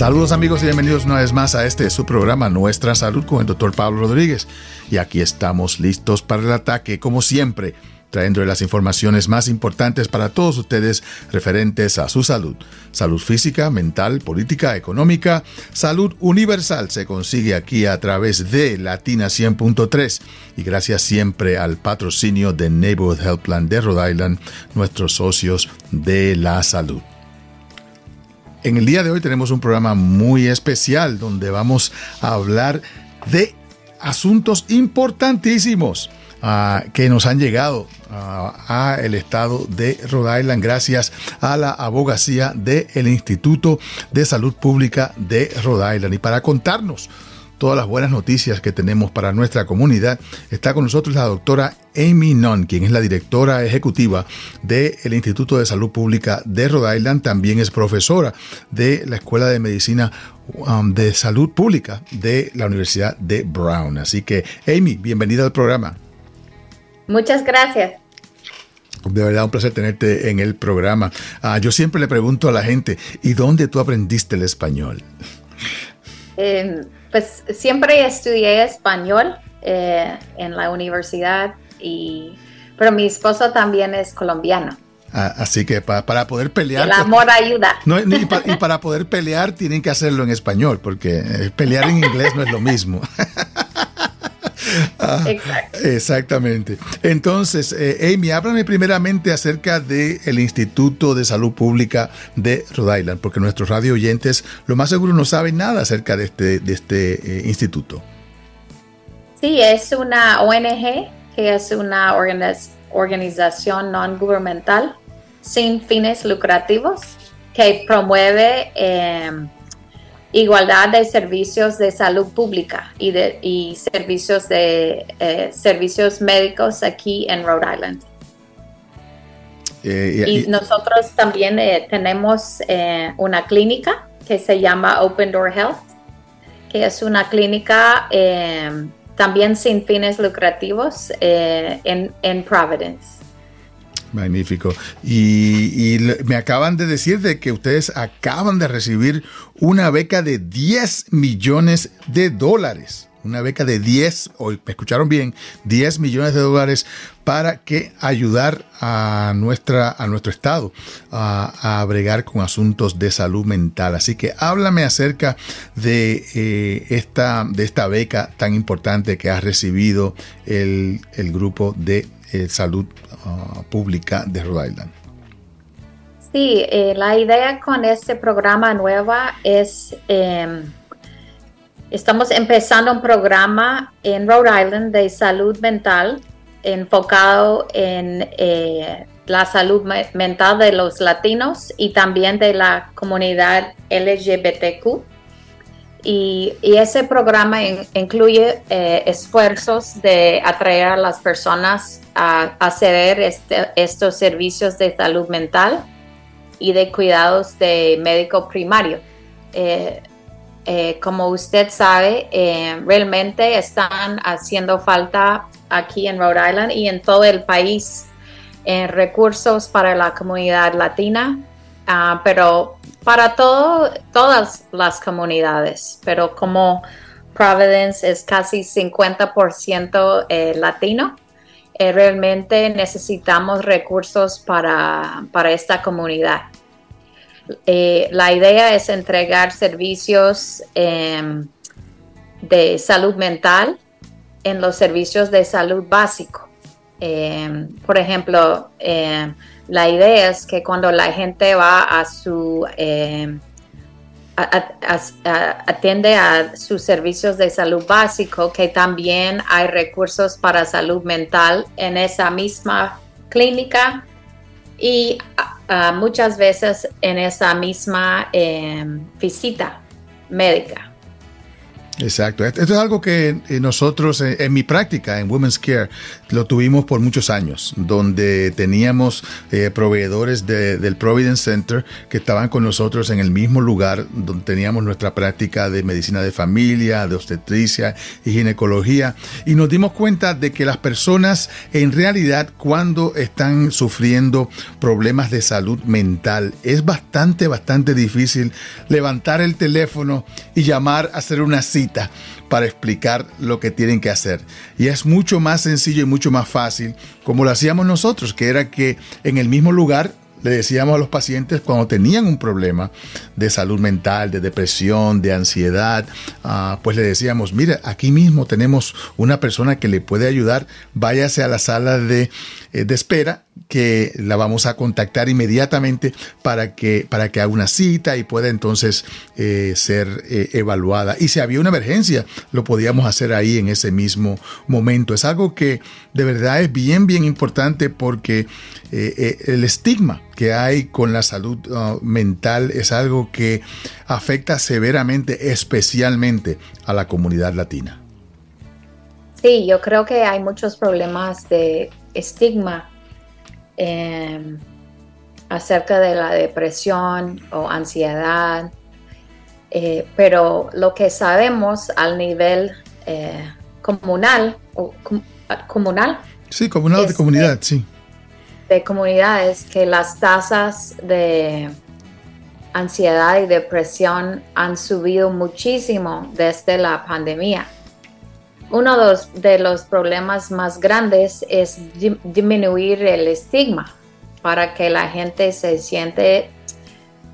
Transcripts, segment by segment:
Saludos amigos y bienvenidos una vez más a este su programa Nuestra Salud con el doctor Pablo Rodríguez. Y aquí estamos listos para el ataque, como siempre, trayendo las informaciones más importantes para todos ustedes referentes a su salud. Salud física, mental, política, económica, salud universal se consigue aquí a través de Latina 100.3 y gracias siempre al patrocinio de Neighborhood Health Plan de Rhode Island, nuestros socios de la salud. En el día de hoy tenemos un programa muy especial donde vamos a hablar de asuntos importantísimos ah, que nos han llegado a el estado de Rhode Island gracias a la abogacía del Instituto de Salud Pública de Rhode Island. Y para contarnos todas las buenas noticias que tenemos para nuestra comunidad, está con nosotros la doctora Amy Nunn, quien es la directora ejecutiva del Instituto de Salud Pública de Rhode Island, también es profesora de la Escuela de Medicina um, de Salud Pública de la Universidad de Brown. Así que, Amy, bienvenida al programa. Muchas gracias. De verdad, un placer tenerte en el programa. Ah, yo siempre le pregunto a la gente, ¿y dónde tú aprendiste el español? Eh, pues siempre estudié español eh, en la universidad, y, pero mi esposo también es colombiano. Ah, así que para poder pelear... El amor ayuda. y, para poder pelear tienen que hacerlo en español, porque eh, pelear en inglés no es lo mismo. Ah, exactamente. Entonces, eh, Amy, háblame primeramente acerca del Instituto de Salud Pública de Rhode Island, porque nuestros radio oyentes lo más seguro no saben nada acerca de este, de este eh, instituto. Sí, es una ONG, que es una organización no gubernamental sin fines lucrativos que promueve... Eh, igualdad de servicios de salud pública y, de, y servicios, de, eh, servicios médicos aquí en Rhode Island. Eh, y, nosotros también eh, tenemos una clínica que se llama Open Door Health, que es una clínica también sin fines lucrativos en, en Providence. Magnífico. Y, me acaban de decir de que ustedes acaban de recibir una beca de 10 millones de dólares. Una beca de 10, o me escucharon bien, 10 millones de dólares para que ayudar a, nuestra, a nuestro estado a, a bregar con asuntos de salud mental. Así que háblame acerca de, eh, esta, de esta beca tan importante que ha recibido el, el grupo de eh, salud ah, pública de Rhode Island. Sí, eh, la idea con este programa nueva es, em, estamos empezando un programa en Rhode Island de salud mental enfocado en eh, la salud mental de los latinos y también de la comunidad LGBTQ. Y, ese programa incluye esfuerzos de atraer a las personas a acceder este, estos servicios de salud mental y de cuidados de médico primario. Eh, eh, como usted sabe, eh, realmente están haciendo falta aquí en Rhode Island y en todo el país recursos para la comunidad latina, ah, pero para todo, todas las comunidades, pero como Providence es casi 50% latino, eh, realmente necesitamos recursos para, esta comunidad. Eh, la idea es entregar servicios em, de salud mental en los servicios de salud básico. Em, por ejemplo, em, la idea es que cuando la gente va a su atiende a sus servicios de salud básico, que también hay recursos para salud mental en esa misma clínica y muchas veces en esa misma em, visita médica. Exacto. Esto es algo que eh, nosotros eh, en mi práctica en Women's Care lo tuvimos por muchos años, donde teníamos eh, proveedores del Providence Center que estaban con nosotros en el mismo lugar donde teníamos nuestra práctica de medicina de familia, de obstetricia y ginecología. Y nos dimos cuenta de que las personas en realidad cuando están sufriendo problemas de salud mental es bastante, bastante difícil levantar el teléfono y llamar a hacer una cita para explicar lo que tienen que hacer. Y es mucho más sencillo y mucho más fácil como lo hacíamos nosotros, que era que en el mismo lugar le decíamos a los pacientes cuando tenían un problema de salud mental, de depresión, de ansiedad, ah, pues le decíamos, mire, aquí mismo tenemos una persona que le puede ayudar, váyase a la sala de, eh, de espera que la vamos a contactar inmediatamente para que, para que haga una cita y pueda entonces eh, ser eh, evaluada. Y si había una emergencia, lo podíamos hacer ahí en ese mismo momento. Es algo que de verdad es bien, bien importante porque el estigma que hay con la salud uh, mental es algo que afecta severamente, especialmente a la comunidad latina. Sí, yo creo que hay muchos problemas de estigma Em, acerca de la depresión o ansiedad, eh, pero lo que sabemos al nivel eh, comunal, o, comunal. Sí, comunal de comunidad, sí. De comunidad es que las tasas de ansiedad y depresión han subido muchísimo desde la pandemia uno de los, problemas más grandes es disminuir el estigma para que la gente se siente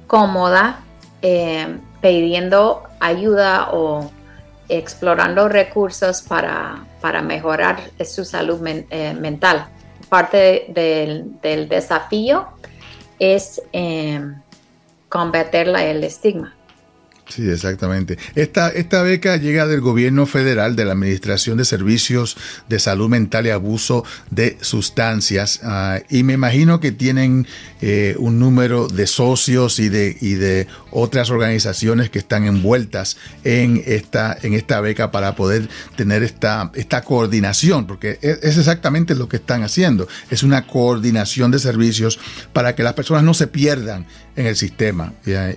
cómoda eh, pidiendo ayuda o explorando recursos para, mejorar su salud eh, mental. Parte del, desafío es eh, combatir el estigma. Sí, exactamente. Esta, esta beca llega del gobierno federal, de la Administración de Servicios de Salud Mental y Abuso de Sustancias, ah, y me imagino que tienen eh, un número de socios y de, y de otras organizaciones que están envueltas en esta, en esta beca para poder tener esta, esta coordinación, porque es, es exactamente lo que están haciendo. Es una coordinación de servicios para que las personas no se pierdan en el sistema.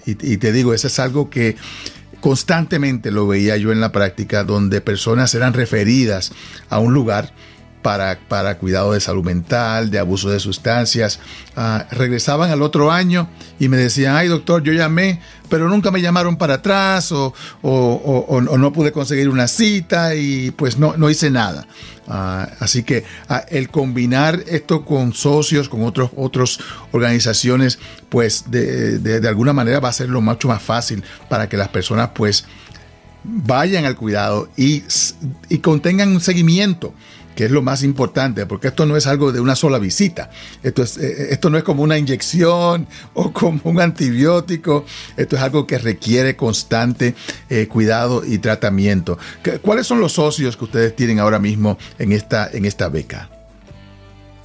Y, te digo, eso es algo que constantemente lo veía yo en la práctica, donde personas eran referidas a un lugar para, para, cuidado de salud mental, de abuso de sustancias. Ah, regresaban al otro año y me decían, ay doctor, yo llamé, pero nunca me llamaron para atrás o, o, no pude conseguir una cita y pues no, no hice nada. Ah, así que ah, el combinar esto con socios, con otros, otras organizaciones, pues de, alguna manera va a ser lo mucho más fácil para que las personas pues vayan al cuidado y, y contengan un seguimiento que es lo más importante, porque esto no es algo de una sola visita. Esto, es, eh, esto no es como una inyección o como un antibiótico. Esto es algo que requiere constante eh, cuidado y tratamiento. ¿Cuáles son los socios que ustedes tienen ahora mismo en esta, en esta beca?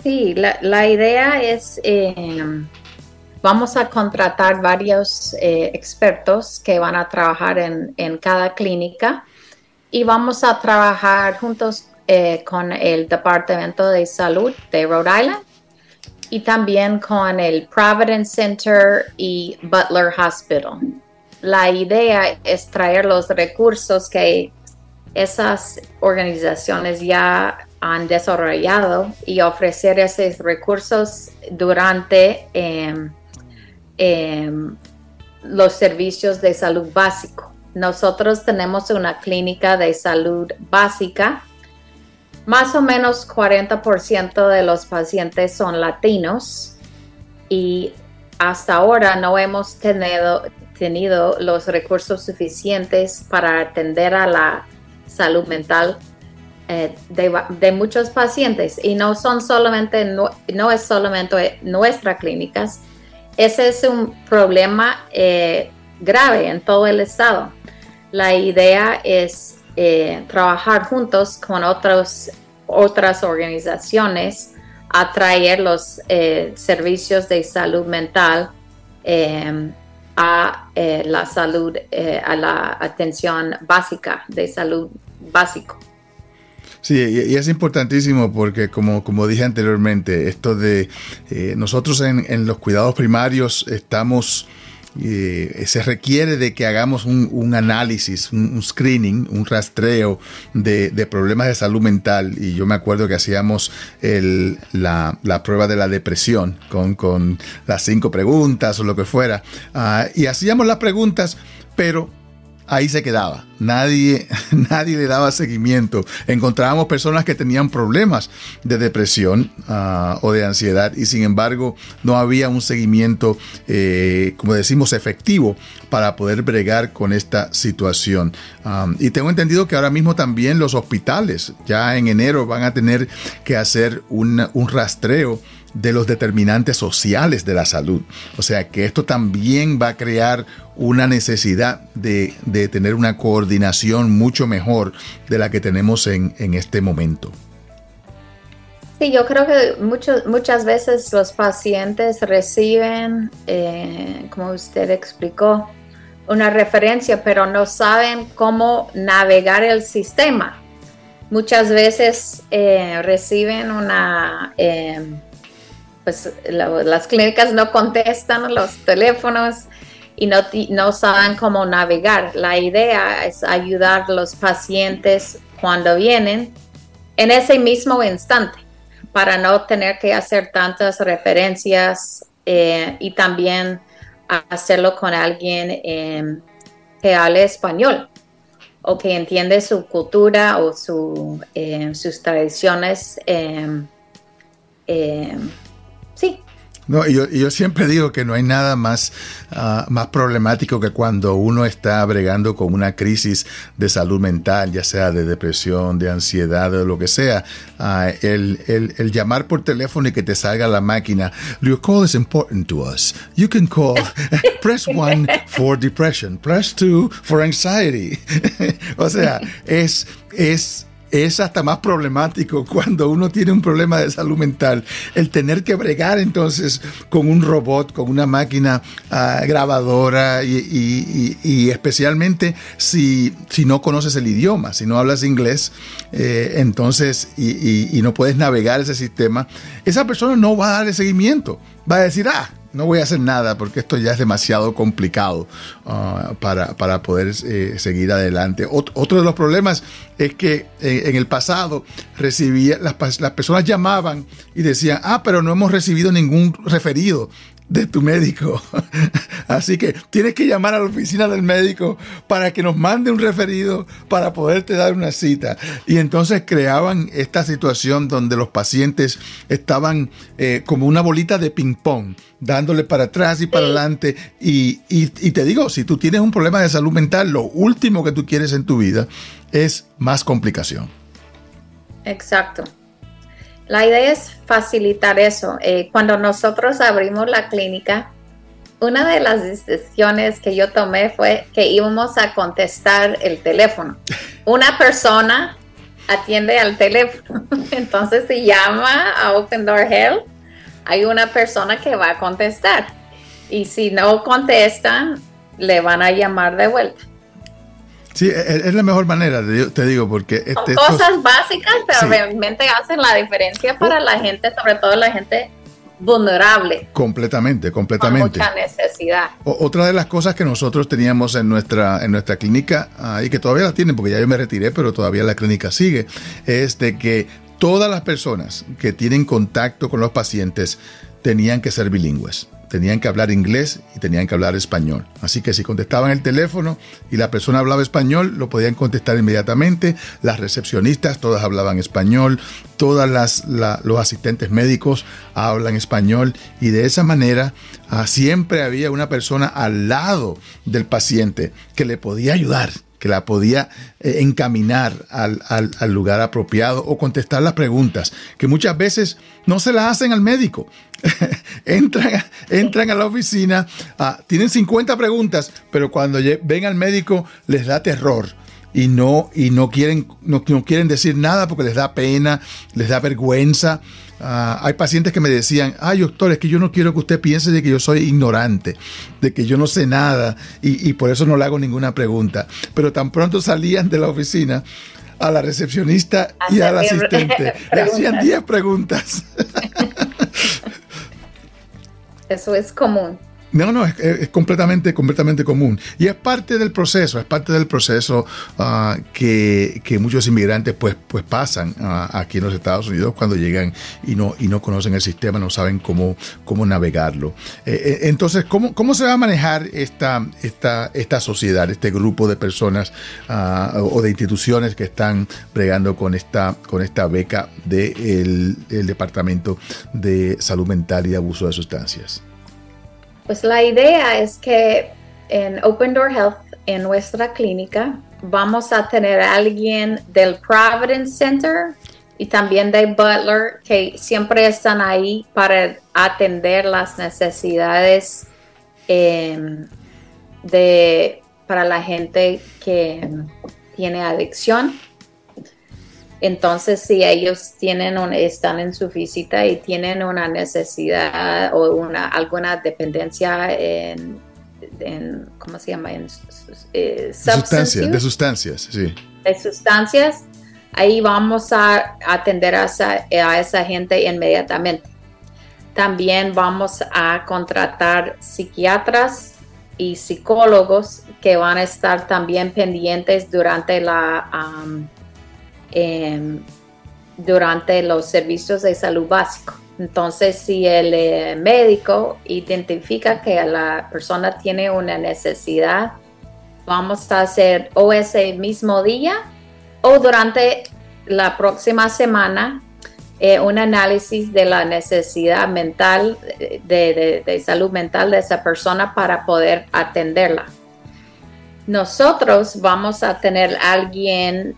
Sí, la, idea es, em, vamos a contratar varios eh, expertos que van a trabajar en, en cada clínica y vamos a trabajar juntos eh, con el Departamento de Salud de Rhode Island y también con el Providence Center y Butler Hospital. La idea es traer los recursos que esas organizaciones ya han desarrollado y ofrecer esos recursos durante em, em, los servicios de salud básico. Nosotros tenemos una clínica de salud básica más o menos 40% de los pacientes son latinos y hasta ahora no hemos tenido, tenido los recursos suficientes para atender a la salud mental eh, de, muchos pacientes. Y no son solamente no, es solamente nuestras clínicas ese es un problema eh, grave en todo el estado. La idea es eh, trabajar juntos con otros, otras organizaciones a traer los eh, servicios de salud mental em, a eh, la salud, a la atención básica de salud básico. Sí, y, es importantísimo porque como, como dije anteriormente, esto de nosotros en, en, los cuidados primarios estamos eh, se requiere de que hagamos un, análisis, un, screening, un rastreo de, problemas de salud mental. Y yo me acuerdo que hacíamos la, prueba de la depresión con, las cinco preguntas o lo que fuera. Ah, y hacíamos las preguntas, pero ahí se quedaba. Nadie, nadie le daba seguimiento. Encontrábamos personas que tenían problemas de depresión ah, o de ansiedad y sin embargo no había un seguimiento, eh, como decimos, efectivo para poder bregar con esta situación. Y tengo entendido que ahora mismo también los hospitales ya en enero van a tener que hacer un, un rastreo de los determinantes sociales de la salud. O sea que esto también va a crear una necesidad de, tener una coordinación mucho mejor de la que tenemos en, este momento. Sí, yo creo que muchas veces los pacientes reciben, eh, como usted explicó, una referencia, pero no saben cómo navegar el sistema. Muchas veces eh, reciben una eh, pues las clínicas no contestan los teléfonos y no, no saben cómo navegar. La idea es ayudar a los pacientes cuando vienen en ese mismo instante para no tener que hacer tantas referencias eh, y también hacerlo con alguien em, que hable español o que entiende su cultura o em, sus tradiciones. Em, sí. No, yo, yo siempre digo que no hay nada más, ah, más problemático que cuando uno está bregando con una crisis de salud mental, ya sea de depresión, de ansiedad o lo que sea. Ah, el, el, llamar por teléfono y que te salga la máquina, your call is important to us. You can call, press one for depression, press two for anxiety. o sea, es, es es hasta más problemático cuando uno tiene un problema de salud mental. El tener que bregar entonces con un robot, con una máquina ah, grabadora y, especialmente si, si, no conoces el idioma, si no hablas inglés, eh, entonces y, no puedes navegar ese sistema, esa persona no va a darle seguimiento. Va a decir, ah, no voy a hacer nada porque esto ya es demasiado complicado uh, para, poder eh, seguir adelante. otro de los problemas es que eh, en el pasado recibía, las, las personas llamaban y decían, ah, pero no hemos recibido ningún referido de tu médico. Así que tienes que llamar a la oficina del médico para que nos mande un referido para poderte dar una cita. Y entonces creaban esta situación donde los pacientes estaban eh, como una bolita de ping-pong, dándole para atrás y para adelante. Y, y te digo, si tú tienes un problema de salud mental, lo último que tú quieres en tu vida es más complicación. Exacto. La idea es facilitar eso. Eh, cuando nosotros abrimos la clínica, una de las decisiones que yo tomé fue que íbamos a contestar el teléfono. Una persona atiende al teléfono. Entonces, si llama a Open Door Health, hay una persona que va a contestar. Y si no contestan, le van a llamar de vuelta. Sí, e, e, es la mejor manera, te digo, porque... Este, Son cosas básicas, pero realmente hacen la diferencia para la gente, sobre todo la gente vulnerable. Completamente, completamente. Con mucha necesidad. otra de las cosas que nosotros teníamos en nuestra, en nuestra clínica, ah, y que todavía la tienen, porque ya yo me retiré, pero todavía la clínica sigue, es de que todas las personas que tienen contacto con los pacientes tenían que ser bilingües tenían que hablar inglés y tenían que hablar español. Así que si contestaban el teléfono y la persona hablaba español, lo podían contestar inmediatamente. Las recepcionistas todas hablaban español, todas las los asistentes médicos hablan español y de esa manera ah, siempre había una persona al lado del paciente que le podía ayudar que la podía eh, encaminar al, lugar apropiado o contestar las preguntas, que muchas veces no se las hacen al médico. entran, entran a la oficina, ah, tienen 50 preguntas, pero cuando ven al médico les da terror y no, y no, quieren, no, quieren decir nada porque les da pena, les da vergüenza. Ah, hay pacientes que me decían, ay doctor, es que yo no quiero que usted piense de que yo soy ignorante, de que yo no sé nada y, y por eso no le hago ninguna pregunta. Pero tan pronto salían de la oficina, a la recepcionista y al asistente. Le hacían 10 preguntas. Eso es común. No, no, es, completamente, completamente común. Y es parte del proceso, es parte del proceso ah, que, muchos inmigrantes pues, pues pasan ah, aquí en los Estados Unidos cuando llegan y no, y no conocen el sistema, no saben cómo, cómo navegarlo. Eh, eh, entonces, ¿cómo, ¿cómo se va a manejar esta, esta, esta sociedad, este grupo de personas ah, o de instituciones que están bregando con esta, con esta beca del el Departamento de Salud Mental y Abuso de Sustancias? Pues la idea es que en Open Door Health, en nuestra clínica, vamos a tener a alguien del Providence Center y también de Butler que siempre están ahí para atender las necesidades em, de, para la gente que tiene adicción entonces, si ellos tienen están en su visita y tienen una necesidad o una, alguna dependencia en, ¿cómo se llama? En, eh, sustancias, de sustancias, sí. De sustancias, ahí vamos a atender a esa, a esa gente inmediatamente. También vamos a contratar psiquiatras y psicólogos que van a estar también pendientes durante la Em, durante los servicios de salud básico. Entonces, si el eh, médico identifica que la persona tiene una necesidad, vamos a hacer o ese mismo día o durante la próxima semana eh, un análisis de la necesidad mental, de, de, salud mental de esa persona para poder atenderla. Nosotros vamos a tener alguien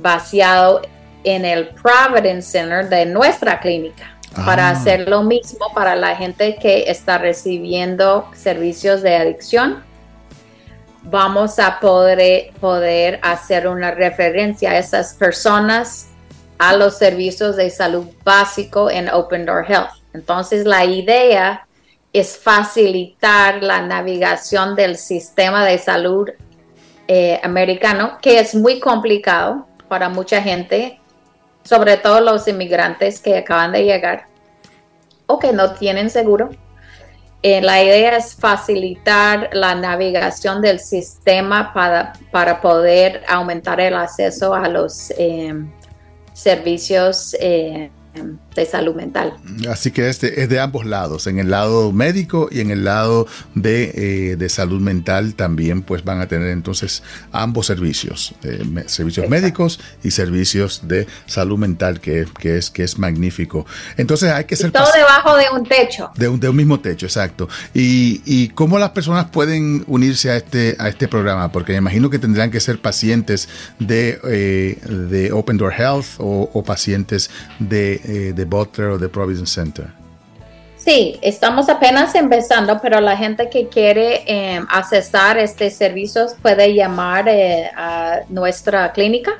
vaciado en el Providence Center de nuestra clínica para ah. hacer lo mismo para la gente que está recibiendo servicios de adicción. Vamos a poder, poder hacer una referencia a esas personas a los servicios de salud básico en Open Door Health. Entonces la idea es facilitar la navegación del sistema de salud eh, americano, que es muy complicado para mucha gente, sobre todo los inmigrantes que acaban de llegar o que no tienen seguro. Eh, la idea es facilitar la navegación del sistema para, para poder aumentar el acceso a los eh, servicios eh, de salud mental. Así que este es de ambos lados, en el lado médico y en el lado de, eh, salud mental también pues van a tener entonces ambos servicios, eh, servicios médicos y servicios de salud mental que, que, es, que es magnífico. Entonces hay que ser... todo debajo de un techo. De un, de un mismo techo, exacto. Y, y, cómo las personas pueden unirse a este, a este programa, porque me imagino que tendrán que ser pacientes de, eh, de Open Door Health o, o pacientes de de Butler o de Providence Center? Sí, estamos apenas empezando, pero la gente que quiere eh, accesar este servicios puede llamar eh, a nuestra clínica.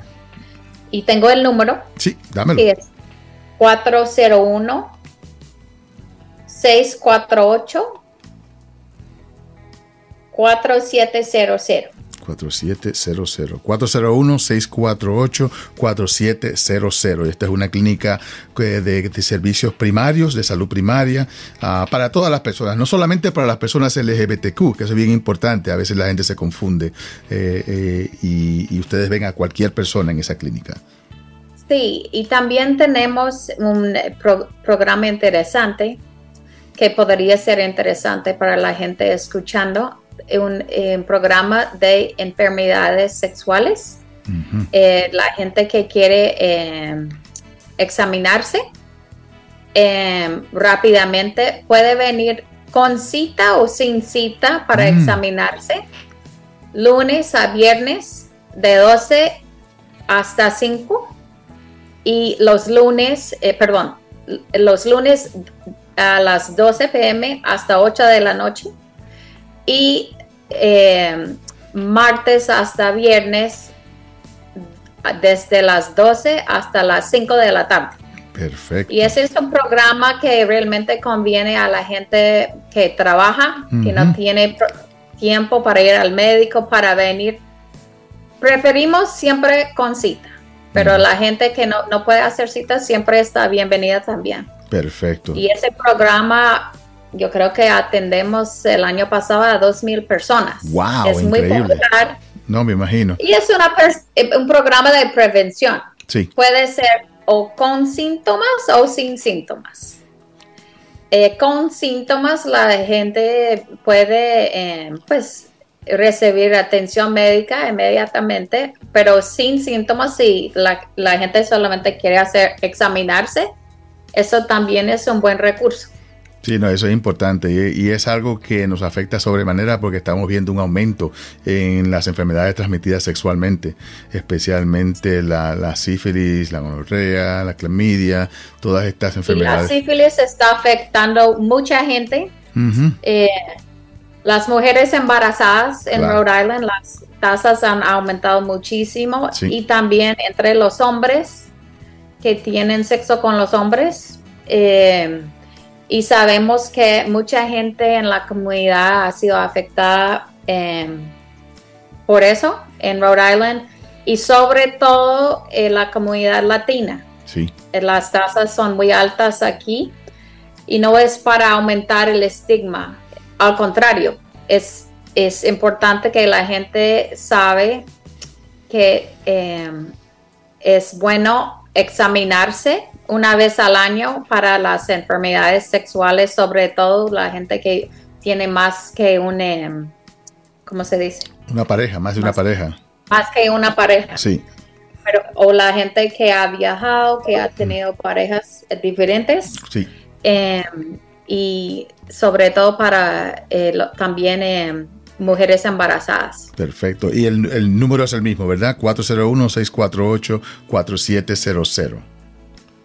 Y tengo el número. Sí, dámelo. es 401 648 4700. 4700. 401-648-4700. Esta es una clínica eh, de, servicios primarios, de salud primaria, ah, para todas las personas, no solamente para las personas LGBTQ, que es bien importante, a veces la gente se confunde eh, eh, y, ustedes ven a cualquier persona en esa clínica. Sí, y también tenemos un programa interesante que podría ser interesante para la gente escuchando un, programa de enfermedades sexuales. Eh, la gente que quiere em, examinarse em, rápidamente puede venir con cita o sin cita para mm. examinarse lunes a viernes de 12 hasta 5 y los lunes, eh, perdón, los lunes a las 12 pm hasta 8 de la noche y eh, martes hasta viernes desde las 12 hasta las 5 de la tarde. Perfecto. Y ese es un programa que realmente conviene a la gente que trabaja, que no tiene tiempo para ir al médico, para venir. Preferimos siempre con cita, pero la gente que no, no puede hacer cita siempre está bienvenida también. Perfecto. Y ese programa, yo creo que atendemos el año pasado a dos mil personas. ¡Wow! Es muy popular. No, me imagino. Y es una eh, un programa de prevención. Sí. Puede ser o con síntomas o sin síntomas. Eh, con síntomas la gente puede eh, pues recibir atención médica inmediatamente, pero sin síntomas si la, la gente solamente quiere hacer examinarse, eso también es un buen recurso. Sí, no, eso es importante y, es algo que nos afecta sobremanera porque estamos viendo un aumento en las enfermedades transmitidas sexualmente, especialmente la, sífilis, la gonorrea, la clamidia, todas estas enfermedades. la sífilis está afectando mucha gente. Eh, las mujeres embarazadas en Rhode Island, las tasas han aumentado muchísimo y también entre los hombres que tienen sexo con los hombres. Eh, y sabemos que mucha gente en la comunidad ha sido afectada em, por eso en Rhode Island y sobre todo en la comunidad latina. Sí. Eh, las tasas son muy altas aquí y no es para aumentar el estigma, al contrario, es, es importante que la gente sabe que em, es bueno examinarse una vez al año para las enfermedades sexuales, sobre todo la gente que tiene más que un, em, ¿cómo se dice? Una pareja, más de una pareja. Más que una pareja. Sí. Pero, o la gente que ha viajado, que ha tenido parejas diferentes. Sí. Em, y sobre todo para eh, también em, mujeres embarazadas. Perfecto. Y el, el número es el mismo, ¿verdad? 401-648-4700.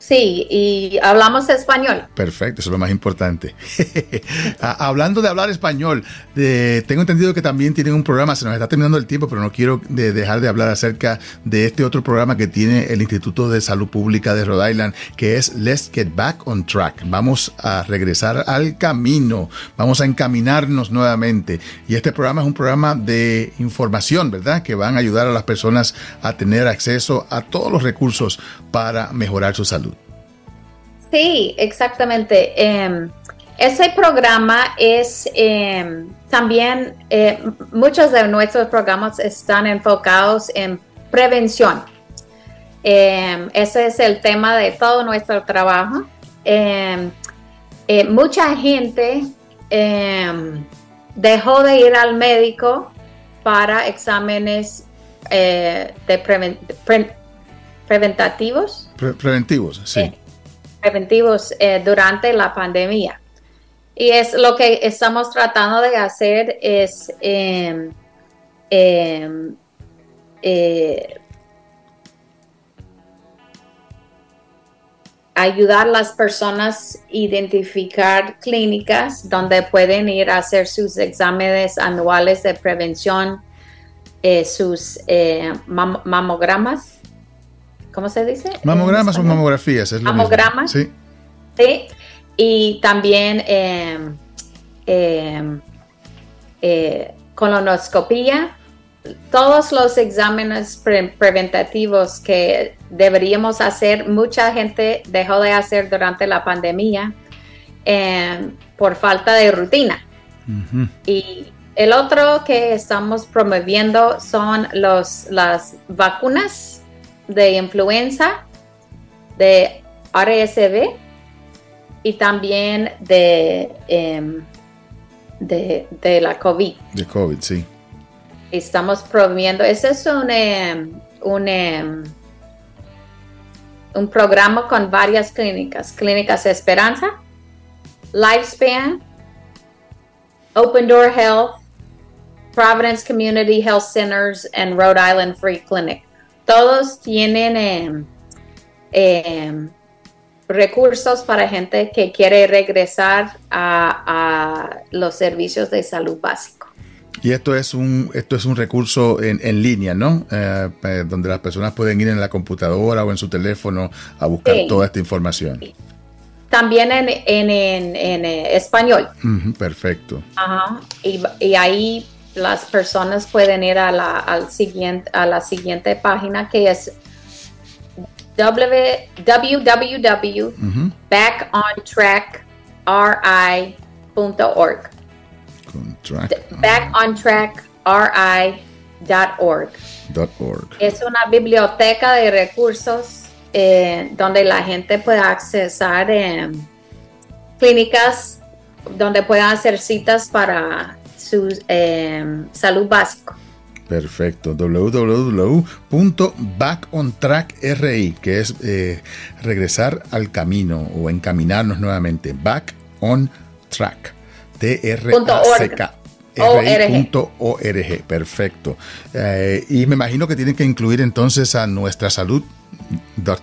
Sí, y hablamos español. Perfecto, eso es lo más importante. Ah, hablando de hablar español, tengo entendido que también tienen un programa, se nos está terminando el tiempo, pero no quiero dejar de hablar acerca de este otro programa que tiene el Instituto de Salud Pública de Rhode Island, que es Let's Get Back on Track. Vamos a regresar al camino, vamos a encaminarnos nuevamente. Y este programa es un programa de información, ¿verdad? Que van a ayudar a las personas a tener acceso a todos los recursos para mejorar su salud. Sí, exactamente. Em, ese programa es em, también, eh, muchos de nuestros programas están enfocados en prevención. Em, ese es el tema de todo nuestro trabajo. Eh, mucha gente dejó de ir al médico para exámenes eh, de preventativos. preventivos, sí preventivos eh, durante la pandemia. Y es lo que estamos tratando de hacer es em, eh, ayudar a las personas a identificar clínicas donde pueden ir a hacer sus exámenes anuales de prevención, eh, sus mamogramas ¿cómo se dice? Mamogramas o mamografías, es lo Mamogramas. Sí. Sí. Y también em, em, eh, colonoscopía. Todos los exámenes preventativos que deberíamos hacer, mucha gente dejó de hacer durante la pandemia em, por falta de rutina. Y el otro que estamos promoviendo son los, las vacunas de influenza, de RSV y también de, em, de, la COVID. De COVID, sí. Estamos promoviendo, ese es un, em, un, em, un programa con varias clínicas, Clínicas Esperanza, Lifespan, Open Door Health, Providence Community Health Centers, and Rhode Island Free Clinic todos tienen em, em, recursos para gente que quiere regresar a, los servicios de salud básico. Y esto es un, esto es un recurso en, en línea, ¿no? Eh, eh, donde las personas pueden ir en la computadora o en su teléfono a buscar toda esta información. También en, en, en, español. perfecto. Ajá. Y, y, ahí las personas pueden ir a la, al siguiente, a la siguiente página que es www.backontrackri.org. Backontrackri.org. Es una biblioteca de recursos eh, donde la gente puede accesar eh, clínicas donde puedan hacer citas para su eh, salud básico. Perfecto. www.backontrackri, que es regresar al camino o encaminarnos nuevamente. Back on track. T-R-A-C-K. Perfecto. Eh, y me imagino que tienen que incluir entonces a nuestra salud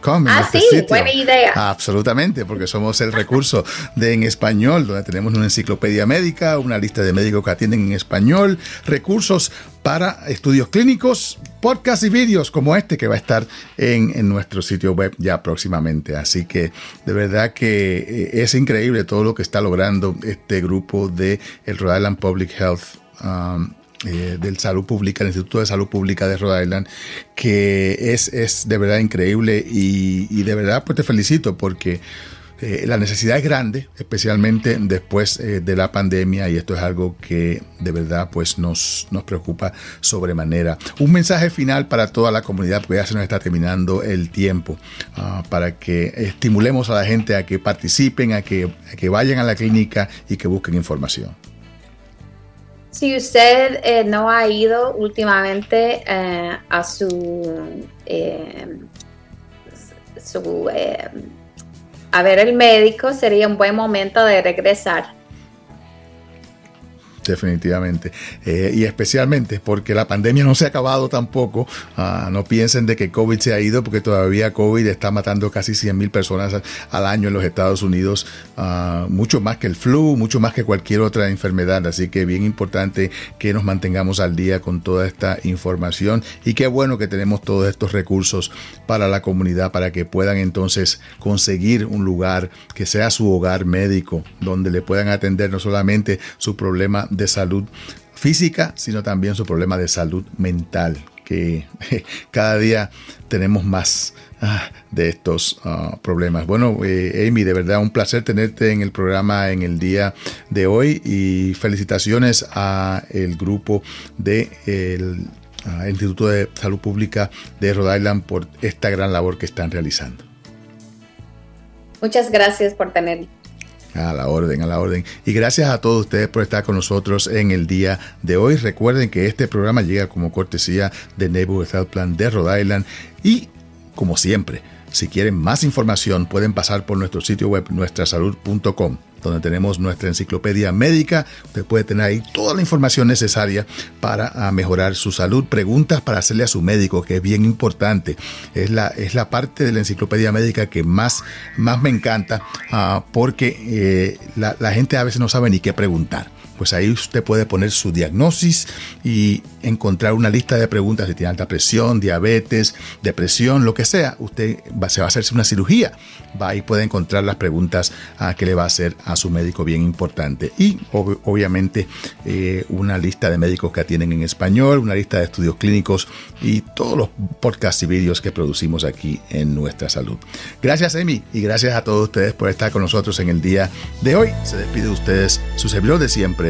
Com ah, sí, buena idea. Absolutamente, porque somos el recurso de en español, donde tenemos una enciclopedia médica, una lista de médicos que atienden en español, recursos para estudios clínicos, podcasts y vídeos como este que va a estar en, en, nuestro sitio web ya próximamente. Así que de verdad que eh, es increíble todo lo que está logrando este grupo de el Rhode Island Public Health. Um, eh, del Salud Pública, el Instituto de Salud Pública de Rhode Island, que es, es de verdad increíble y, de verdad pues te felicito porque eh, la necesidad es grande, especialmente después eh, de la pandemia y esto es algo que de verdad pues nos, nos preocupa sobremanera. Un mensaje final para toda la comunidad, porque ya se nos está terminando el tiempo, ah, para que estimulemos a la gente a que participen, a que, a que vayan a la clínica y que busquen información. Si usted eh, no ha ido últimamente eh, a su, eh, su a ver el médico, sería un buen momento de regresar definitivamente. Eh, y especialmente porque la pandemia no se ha acabado tampoco. Ah, no piensen de que COVID se ha ido porque todavía COVID está matando casi 100 mil personas al año en los Estados Unidos. Ah, mucho más que el flu, mucho más que cualquier otra enfermedad. Así que bien importante que nos mantengamos al día con toda esta información. Y qué bueno que tenemos todos estos recursos para la comunidad para que puedan entonces conseguir un lugar que sea su hogar médico, donde le puedan atender no solamente su problema de salud física, sino también su problema de salud mental, que cada día tenemos más ah, de estos ah, problemas. Bueno, eh, Amy, de verdad un placer tenerte en el programa en el día de hoy y felicitaciones a el grupo de el ah, Instituto de Salud Pública de Rhode Island por esta gran labor que están realizando. Muchas gracias por tener a la orden, a la orden. Y gracias a todos ustedes por estar con nosotros en el día de hoy. Recuerden que este programa llega como cortesía de Neighborhood Health Plan de Rhode Island. Y, como siempre, si quieren más información, pueden pasar por nuestro sitio web nuestrasalud.com donde tenemos nuestra enciclopedia médica. Usted puede tener ahí toda la información necesaria para ah, mejorar su salud. Preguntas para hacerle a su médico, que es bien importante. Es la, es la parte de la enciclopedia médica que más, más me encanta ah, porque eh, la, la gente a veces no sabe ni qué preguntar pues ahí usted puede poner su diagnosis y encontrar una lista de preguntas si tiene alta presión, diabetes, depresión, lo que sea. Usted va, se va a hacerse una cirugía, va y puede encontrar las preguntas a que le va a hacer a su médico bien importante. Y obviamente eh, una lista de médicos que atienden en español, una lista de estudios clínicos y todos los podcasts y vídeos que producimos aquí en Nuestra Salud. Gracias, Emi, y gracias a todos ustedes por estar con nosotros en el día de hoy. Se despide de ustedes su servidor de siempre